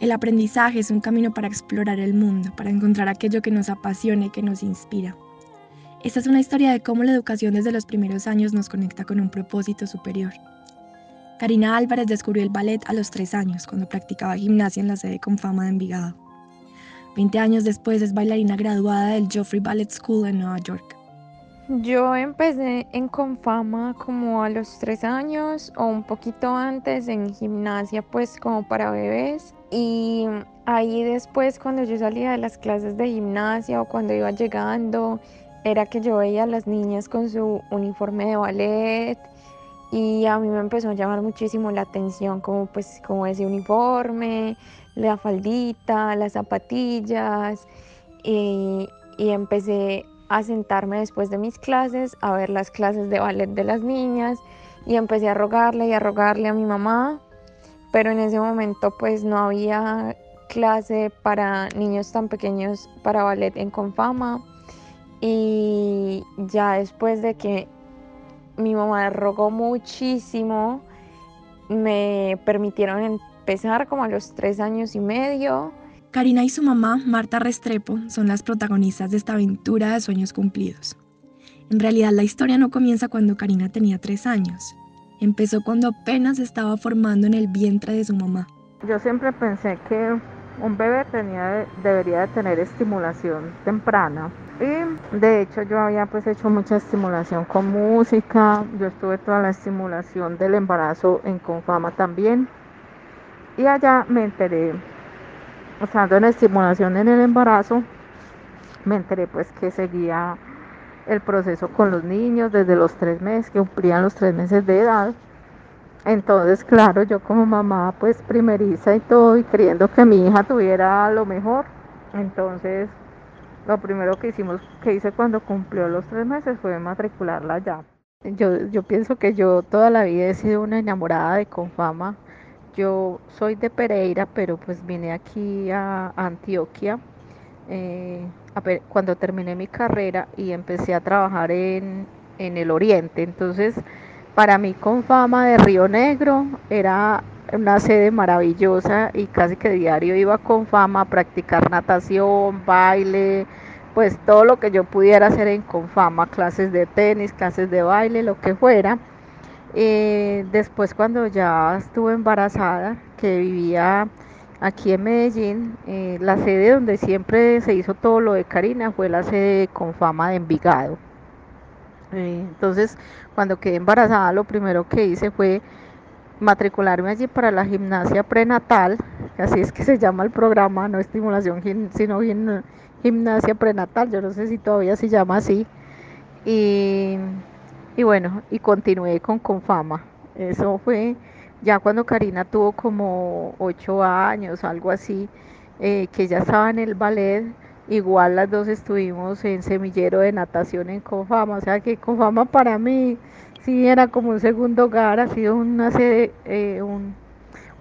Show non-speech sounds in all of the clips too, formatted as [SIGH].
El aprendizaje es un camino para explorar el mundo, para encontrar aquello que nos apasiona y que nos inspira. Esta es una historia de cómo la educación desde los primeros años nos conecta con un propósito superior. Karina Álvarez descubrió el ballet a los tres años, cuando practicaba gimnasia en la sede Confama de Envigado. Veinte años después es bailarina graduada del Joffrey Ballet School en Nueva York. Yo empecé en Confama como a los tres años o un poquito antes en gimnasia pues como para bebés. Y ahí después cuando yo salía de las clases de gimnasia o cuando iba llegando era que yo veía a las niñas con su uniforme de ballet y a mí me empezó a llamar muchísimo la atención como pues como ese uniforme, la faldita, las zapatillas y, y empecé a sentarme después de mis clases a ver las clases de ballet de las niñas y empecé a rogarle y a rogarle a mi mamá, pero en ese momento pues no había clase para niños tan pequeños para ballet en Confama y ya después de que mi mamá rogó muchísimo, me permitieron empezar como a los tres años y medio. Karina y su mamá, Marta Restrepo, son las protagonistas de esta aventura de sueños cumplidos. En realidad la historia no comienza cuando Karina tenía tres años. Empezó cuando apenas estaba formando en el vientre de su mamá. Yo siempre pensé que un bebé debería de tener estimulación temprana y de hecho yo había pues hecho mucha estimulación con música, yo estuve toda la estimulación del embarazo en Confama también. Y allá me enteré, estando en estimulación en el embarazo, me enteré pues que seguía el proceso con los niños desde los tres meses, que cumplían los tres meses de edad. Entonces, claro, yo como mamá, pues primeriza y todo, y creyendo que mi hija tuviera lo mejor. Entonces, lo primero que hicimos, que hice cuando cumplió los tres meses fue matricularla ya. Yo, yo pienso que yo toda la vida he sido una enamorada de Confama. Yo soy de Pereira, pero pues vine aquí a Antioquia eh, cuando terminé mi carrera y empecé a trabajar en, en el oriente. Entonces, para mí Confama de Río Negro era una sede maravillosa y casi que diario iba con fama a practicar natación, baile, pues todo lo que yo pudiera hacer en Confama, clases de tenis, clases de baile, lo que fuera. Eh, después cuando ya estuve embarazada, que vivía aquí en Medellín, eh, la sede donde siempre se hizo todo lo de Karina fue la sede Confama de Envigado. Eh, entonces, cuando quedé embarazada, lo primero que hice fue matricularme allí para la gimnasia prenatal, así es que se llama el programa, no estimulación, sino gimnasia prenatal, yo no sé si todavía se llama así. Y, y bueno, y continué con Confama. Eso fue ya cuando Karina tuvo como ocho años, algo así, eh, que ya estaba en el ballet, igual las dos estuvimos en semillero de natación en Confama, o sea que Confama para mí sí era como un segundo hogar, ha sido una eh,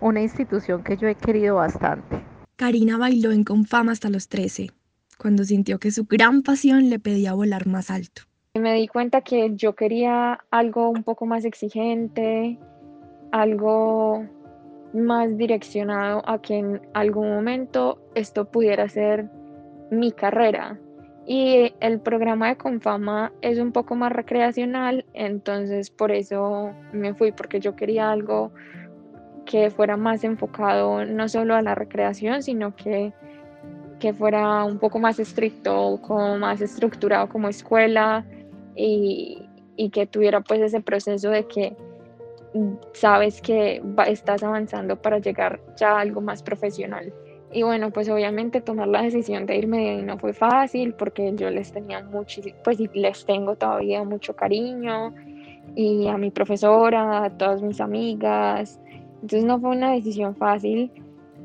una institución que yo he querido bastante. Karina bailó en Confama hasta los 13, cuando sintió que su gran pasión le pedía volar más alto. Me di cuenta que yo quería algo un poco más exigente, algo más direccionado a que en algún momento esto pudiera ser mi carrera, y el programa de Confama es un poco más recreacional, entonces por eso me fui, porque yo quería algo que fuera más enfocado no solo a la recreación, sino que, que fuera un poco más estricto, como más estructurado como escuela y, y que tuviera pues ese proceso de que sabes que estás avanzando para llegar ya a algo más profesional. Y bueno, pues obviamente tomar la decisión de irme de ahí no fue fácil porque yo les tenía mucho, pues les tengo todavía mucho cariño y a mi profesora, a todas mis amigas. Entonces no fue una decisión fácil,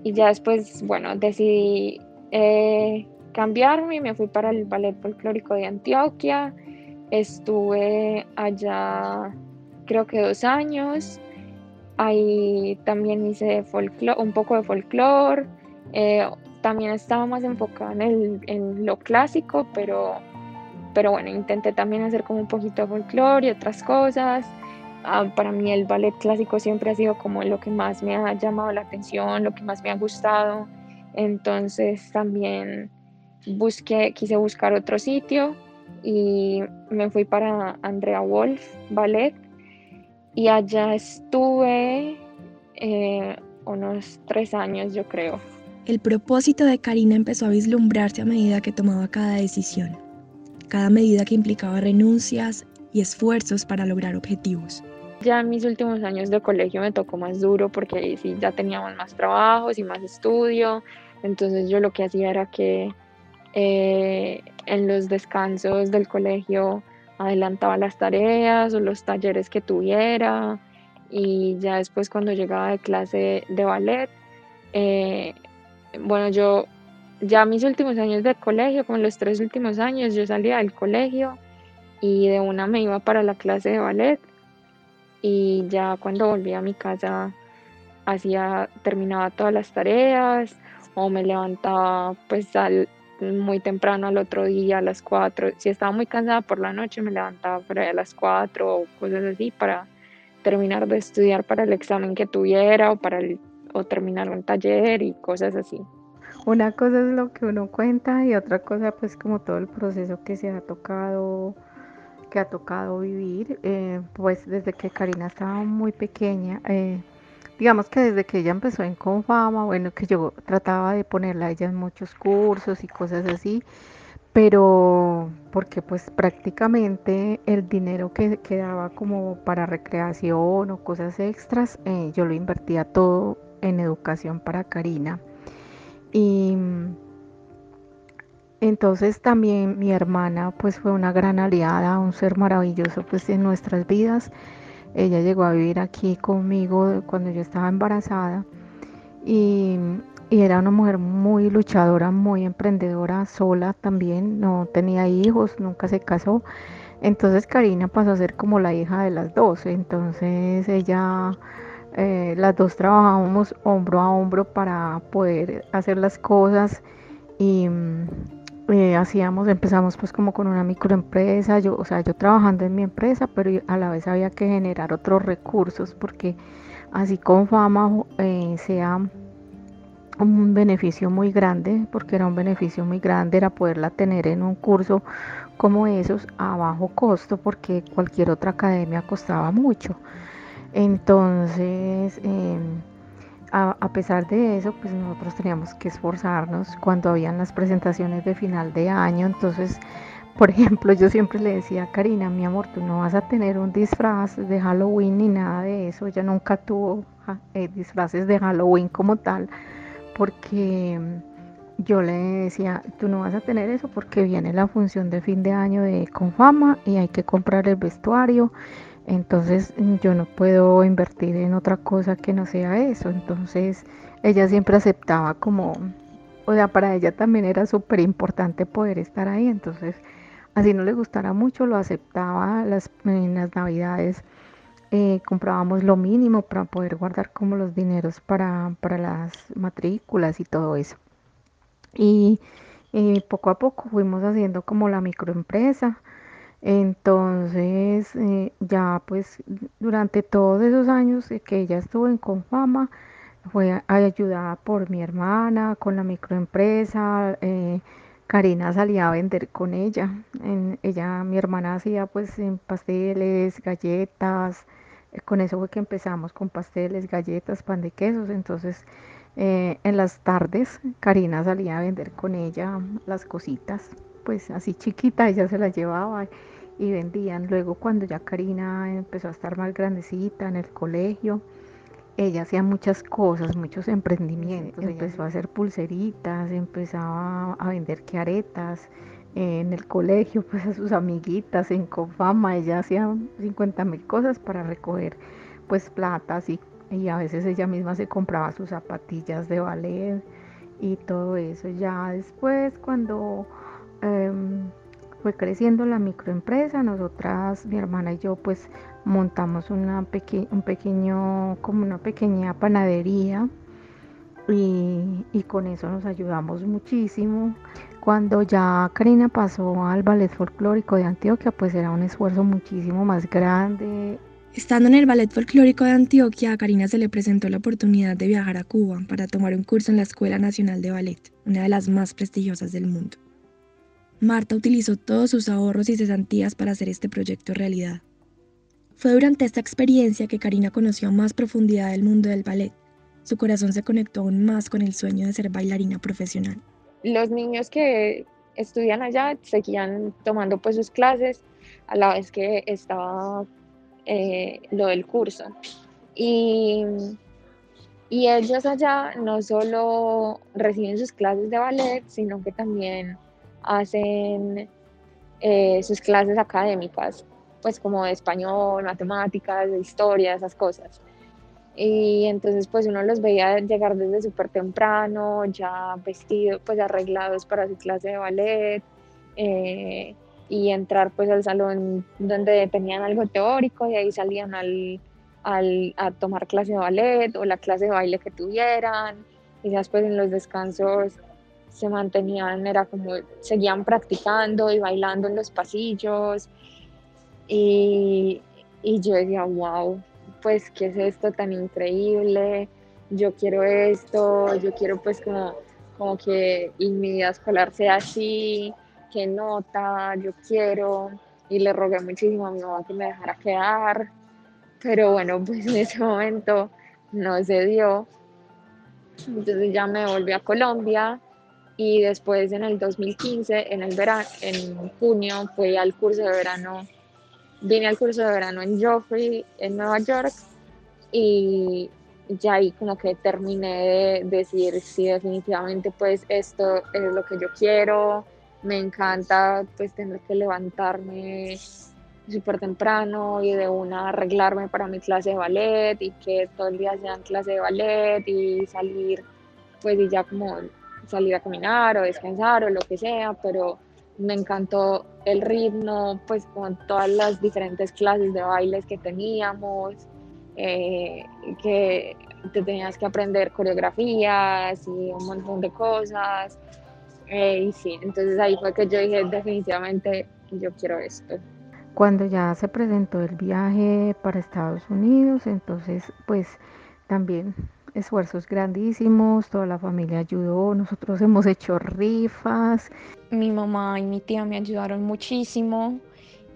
y ya después, bueno, decidí eh, cambiarme, me fui para el Ballet Folclórico de Antioquia, estuve allá creo que dos años, ahí también hice un poco de folclore, eh, también estaba más enfocada en, en lo clásico, pero, pero bueno, intenté también hacer como un poquito de folclore y otras cosas. Ah, para mí el ballet clásico siempre ha sido como lo que más me ha llamado la atención, lo que más me ha gustado. Entonces también busqué, quise buscar otro sitio y me fui para Andrea Wolf Ballet y allá estuve eh, unos tres años yo creo. El propósito de Karina empezó a vislumbrarse a medida que tomaba cada decisión, cada medida que implicaba renuncias y esfuerzos para lograr objetivos. Ya en mis últimos años de colegio me tocó más duro porque ahí sí ya teníamos más trabajos y más estudio. Entonces yo lo que hacía era que eh, en los descansos del colegio adelantaba las tareas o los talleres que tuviera y ya después cuando llegaba de clase de ballet, eh, bueno, yo ya mis últimos años de colegio, como los tres últimos años, yo salía del colegio y de una me iba para la clase de ballet y ya cuando volvía a mi casa hacía terminaba todas las tareas o me levantaba pues al, muy temprano al otro día a las 4 si estaba muy cansada por la noche me levantaba por a las 4 o cosas así para terminar de estudiar para el examen que tuviera o para o terminar un taller y cosas así. Una cosa es lo que uno cuenta y otra cosa pues como todo el proceso que se ha tocado que ha tocado vivir, eh, pues desde que Karina estaba muy pequeña, eh, digamos que desde que ella empezó en Confama, bueno, que yo trataba de ponerla a ella en muchos cursos y cosas así, pero porque pues prácticamente el dinero que quedaba como para recreación o cosas extras, eh, yo lo invertía todo en educación para Karina. Y entonces también mi hermana pues fue una gran aliada, un ser maravilloso pues en nuestras vidas. Ella llegó a vivir aquí conmigo cuando yo estaba embarazada y, era una mujer muy luchadora, muy emprendedora, sola también, no tenía hijos, nunca se casó. Entonces Karina pasó a ser como la hija de las dos. Entonces ella, eh, las dos trabajábamos hombro a hombro para poder hacer las cosas y, eh, hacíamos, empezamos pues como con una microempresa, yo, o sea, yo trabajando en mi empresa, pero a la vez había que generar otros recursos porque así con fama eh, sea un beneficio muy grande, porque era un beneficio muy grande, era poderla tener en un curso como esos a bajo costo, porque cualquier otra academia costaba mucho. Entonces, em, a, pesar de eso, pues nosotros teníamos que esforzarnos cuando habían las presentaciones de final de año. Entonces, por [LAUGHS] ejemplo, yo siempre le decía a Karina, mi amor, tú no vas a tener un disfraz de Halloween ni nada de eso. Ella nunca tuvo eh, disfraces de Halloween como tal, porque yo le decía, tú no vas a tener eso porque viene la función de fin de año de Confama y hay que comprar el vestuario entonces yo no puedo invertir en otra cosa que no sea eso. Entonces ella siempre aceptaba como, o sea, para ella también era súper importante poder estar ahí. Entonces, así no le gustara mucho, lo aceptaba las, en las navidades. Eh, comprábamos lo mínimo para poder guardar como los dineros para, para las matrículas y todo eso. Y, y poco a poco fuimos haciendo como la microempresa. Entonces, eh, ya pues durante todos esos años que ella estuvo en Confama, fue ayudada por mi hermana con la microempresa. Eh, Karina salía a vender con ella. ella, mi hermana hacía pues en pasteles, galletas. Eh, con eso fue que empezamos con pasteles, galletas, pan de quesos. Entonces, en las tardes, Karina salía a vender con ella las cositas, pues así chiquita, ella se las llevaba y vendían. Luego cuando ya Karina empezó a estar más grandecita en el colegio, ella hacía muchas cosas, muchos emprendimientos. Empezó a hacer pulseritas, empezaba a vender quearetas en el colegio, pues a sus amiguitas en Confama. Ella hacía 50 mil cosas para recoger pues platas y y a veces ella misma se compraba sus zapatillas de ballet y todo eso. Ya después cuando em, fue creciendo la microempresa, nosotras, mi hermana y yo, pues montamos una un pequeño, como una pequeña panadería y, y, con eso nos ayudamos muchísimo. Cuando ya Karina pasó al ballet folclórico de Antioquia, pues era un esfuerzo muchísimo más grande. Estando en el Ballet Folclórico de Antioquia, a Karina se le presentó la oportunidad de viajar a Cuba para tomar un curso en la Escuela Nacional de Ballet, una de las más prestigiosas del mundo. Marta utilizó todos sus ahorros y cesantías para hacer este proyecto realidad. Fue durante esta experiencia que Karina conoció a más profundidad el mundo del ballet. Su corazón se conectó aún más con el sueño de ser bailarina profesional. Los niños que estudian allá seguían tomando pues sus clases a la vez que estaba eh, lo del curso. Y, y ellos allá no solo reciben sus clases de ballet, sino que también hacen eh, sus clases académicas, pues como de español, matemáticas, de historia, esas cosas. Y entonces pues uno los veía llegar desde súper temprano, ya vestidos, pues arreglados para su clase de ballet, eh, y entrar pues al salón donde tenían algo teórico y ahí salían al, al, a tomar clase de ballet o la clase de baile que tuvieran y después en los descansos se mantenían, era como, seguían practicando y bailando en los pasillos. Y, y yo decía, wow, pues, ¿qué es esto tan increíble? Yo quiero esto, yo quiero pues como, como que mi vida escolar sea así, que nota, yo quiero. Y le rogué muchísimo a mi mamá que me dejara quedar. Pero bueno, pues en ese momento no se dio. Entonces ya me volví a Colombia y después en el 2015, en el verano, en junio, fui al curso de verano, vine al curso de verano en Joffrey, en Nueva York, y ya ahí como que terminé de decir si definitivamente pues esto es lo que yo quiero, me encanta pues tener que levantarme súper temprano y de una arreglarme para mi clase de ballet y que todo el día sean clase de ballet y salir pues y ya como salir a caminar o descansar o lo que sea, pero me encantó el ritmo, pues con todas las diferentes clases de bailes que teníamos, eh, que te tenías que aprender coreografías y un montón de cosas. Eh, y sí, entonces ahí fue que yo dije definitivamente yo quiero esto. Cuando ya se presentó el viaje para Estados Unidos, entonces pues también esfuerzos grandísimos, toda la familia ayudó, nosotros hemos hecho rifas. Mi mamá y mi tía me ayudaron muchísimo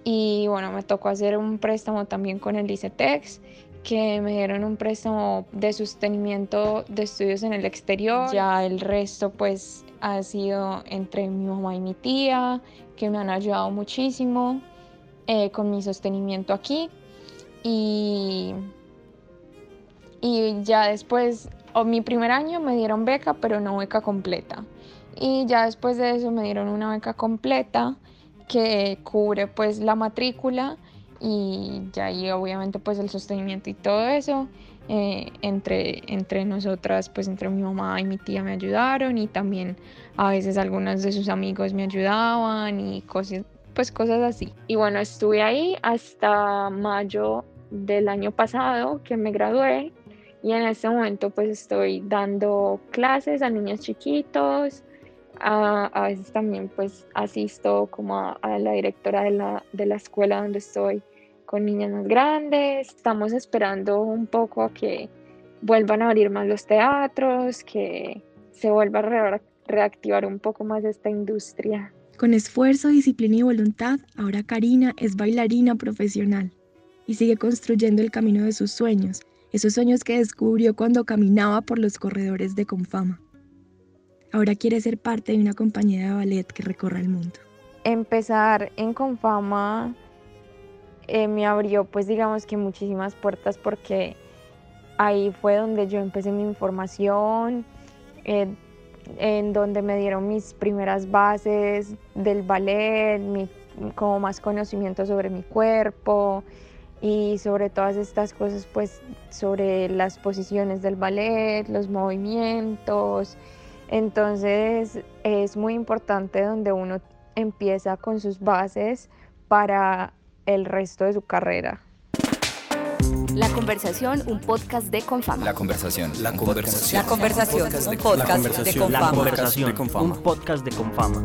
y bueno, me tocó hacer un préstamo también con el ICETEX que me dieron un préstamo de sostenimiento de estudios en el exterior. Ya el resto pues ha sido entre mi mamá y mi tía, que me han ayudado muchísimo eh, con mi sostenimiento aquí. Y y ya después, o mi primer año me dieron beca, pero no beca completa. Y ya después de eso me dieron una beca completa que cubre pues la matrícula y ya ahí obviamente pues el sostenimiento y todo eso. Eh, entre, entre nosotras, pues entre mi mamá y mi tía me ayudaron y también a veces algunos de sus amigos me ayudaban y cosas, pues cosas así. Y bueno, estuve ahí hasta mayo del año pasado que me gradué y en este momento pues estoy dando clases a niños chiquitos, a, veces también pues asisto como a, la directora de la, de la, escuela donde estoy con niños más grandes, estamos esperando un poco a que vuelvan a abrir más los teatros, que se vuelva a reactivar un poco más esta industria. Con esfuerzo, disciplina y voluntad, ahora Karina es bailarina profesional y sigue construyendo el camino de sus sueños esos sueños que descubrió cuando caminaba por los corredores de Confama. Ahora quiere ser parte de una compañía de ballet que recorra el mundo. Empezar en Confama eh, me abrió pues digamos que muchísimas puertas porque ahí fue donde yo empecé mi información, en donde me dieron mis primeras bases del ballet, como más conocimiento sobre mi cuerpo, y sobre todas estas cosas, pues sobre las posiciones del ballet, los movimientos. Entonces es muy importante donde uno empieza con sus bases para el resto de su carrera. La conversación, un podcast de Confama. La conversación. La conversación. La conversación, un podcast de Confama. La conversación, un podcast de Confama.